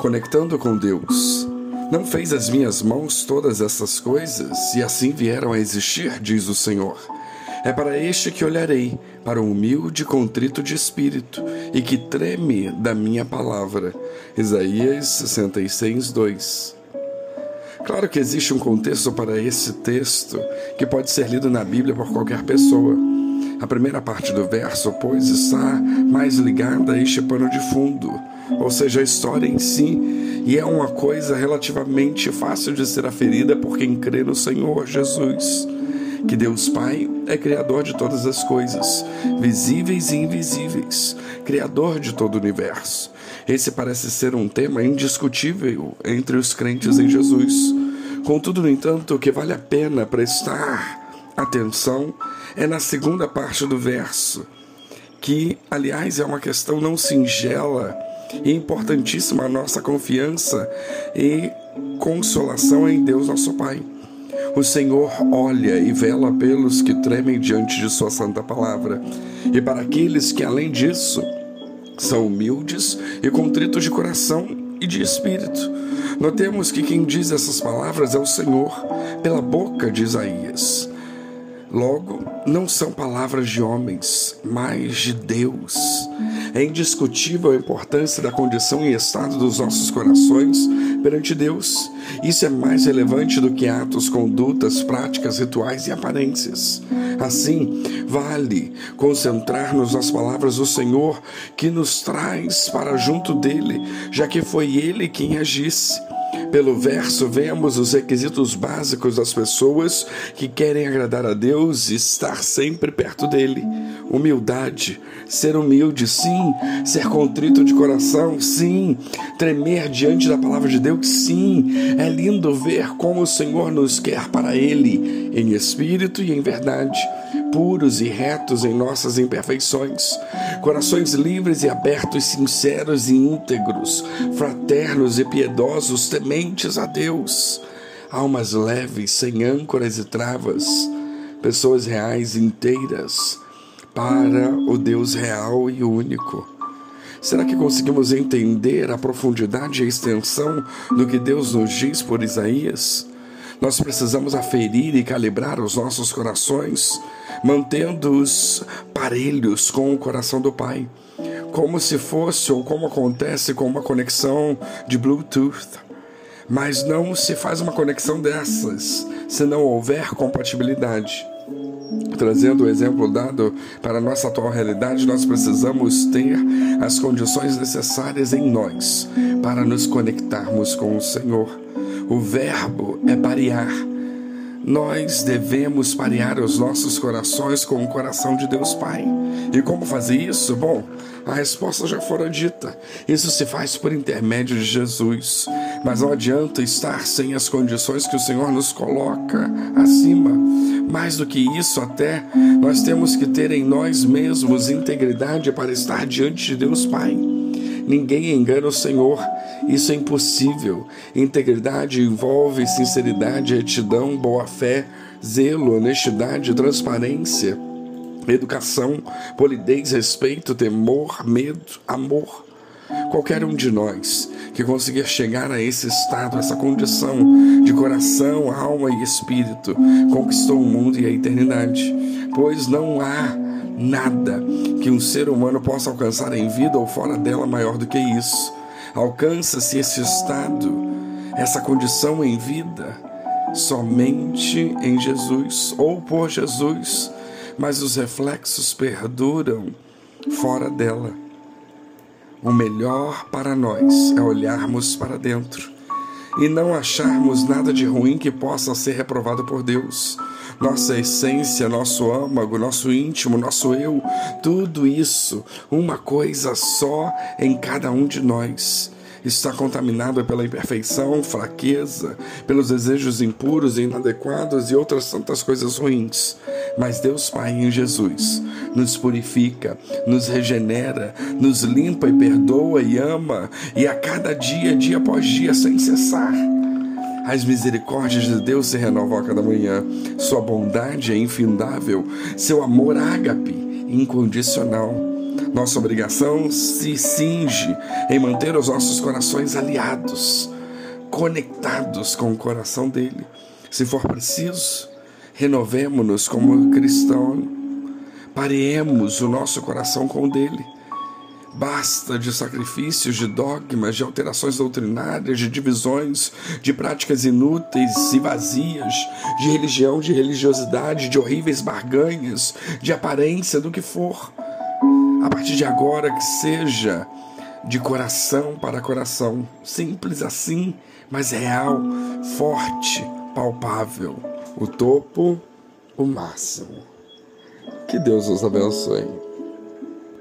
conectando com Deus. Não fez as minhas mãos todas essas coisas e assim vieram a existir, diz o Senhor. É para este que olharei, para o humilde e contrito de espírito e que treme da minha palavra. Isaías 66, 2. Claro que existe um contexto para esse texto que pode ser lido na Bíblia por qualquer pessoa. A primeira parte do verso, pois, está mais ligada a este pano de fundo, ou seja, a história em si, e é uma coisa relativamente fácil de ser aferida por quem crê no Senhor Jesus. Que Deus Pai é Criador de todas as coisas, visíveis e invisíveis, Criador de todo o universo. Esse parece ser um tema indiscutível entre os crentes em Jesus. Contudo, no entanto, o que vale a pena prestar atenção é na segunda parte do verso, que, aliás, é uma questão não singela e importantíssima a nossa confiança e consolação em Deus nosso Pai. O Senhor olha e vela pelos que tremem diante de Sua santa palavra, e para aqueles que, além disso, são humildes e contritos de coração e de espírito. Notemos que quem diz essas palavras é o Senhor, pela boca de Isaías. Logo, não são palavras de homens, mas de Deus. É indiscutível a importância da condição e estado dos nossos corações perante Deus. Isso é mais relevante do que atos, condutas, práticas, rituais e aparências. Assim, vale concentrar-nos nas palavras do Senhor que nos traz para junto dele, já que foi ele quem agisse. Pelo verso, vemos os requisitos básicos das pessoas que querem agradar a Deus e estar sempre perto dele: humildade, ser humilde, sim, ser contrito de coração, sim, tremer diante da palavra de Deus, sim. É lindo ver como o Senhor nos quer para Ele, em espírito e em verdade puros e retos em nossas imperfeições, corações livres e abertos, sinceros e íntegros, fraternos e piedosos, tementes a Deus, almas leves, sem âncoras e travas, pessoas reais inteiras para o Deus real e único. Será que conseguimos entender a profundidade e a extensão do que Deus nos diz por Isaías? Nós precisamos aferir e calibrar os nossos corações, mantendo-os parelhos com o coração do Pai, como se fosse ou como acontece com uma conexão de Bluetooth. Mas não se faz uma conexão dessas se não houver compatibilidade. Trazendo o exemplo dado para a nossa atual realidade, nós precisamos ter as condições necessárias em nós para nos conectarmos com o Senhor. O verbo é parear. Nós devemos parear os nossos corações com o coração de Deus Pai. E como fazer isso? Bom, a resposta já fora dita. Isso se faz por intermédio de Jesus. Mas não adianta estar sem as condições que o Senhor nos coloca acima. Mais do que isso, até nós temos que ter em nós mesmos integridade para estar diante de Deus Pai. Ninguém engana o Senhor. Isso é impossível. Integridade envolve sinceridade, retidão, boa-fé, zelo, honestidade, transparência, educação, polidez, respeito, temor, medo, amor. Qualquer um de nós que conseguir chegar a esse estado, essa condição de coração, alma e espírito, conquistou o mundo e a eternidade, pois não há nada que um ser humano possa alcançar em vida ou fora dela maior do que isso. Alcança-se esse estado, essa condição em vida, somente em Jesus ou por Jesus, mas os reflexos perduram fora dela. O melhor para nós é olharmos para dentro e não acharmos nada de ruim que possa ser reprovado por Deus nossa essência, nosso âmago, nosso íntimo, nosso eu, tudo isso, uma coisa só em cada um de nós está contaminado pela imperfeição, fraqueza, pelos desejos impuros e inadequados e outras tantas coisas ruins. Mas Deus Pai em Jesus nos purifica, nos regenera, nos limpa e perdoa e ama, e a cada dia, dia após dia, sem cessar as misericórdias de Deus se renovam a cada manhã. Sua bondade é infindável. Seu amor ágape, incondicional. Nossa obrigação se cinge em manter os nossos corações aliados, conectados com o coração dele. Se for preciso, renovemos-nos como cristão, paremos o nosso coração com o dele Basta de sacrifícios, de dogmas, de alterações doutrinárias, de divisões, de práticas inúteis e vazias, de religião, de religiosidade, de horríveis barganhas, de aparência, do que for. A partir de agora, que seja de coração para coração, simples assim, mas real, forte, palpável. O topo, o máximo. Que Deus os abençoe.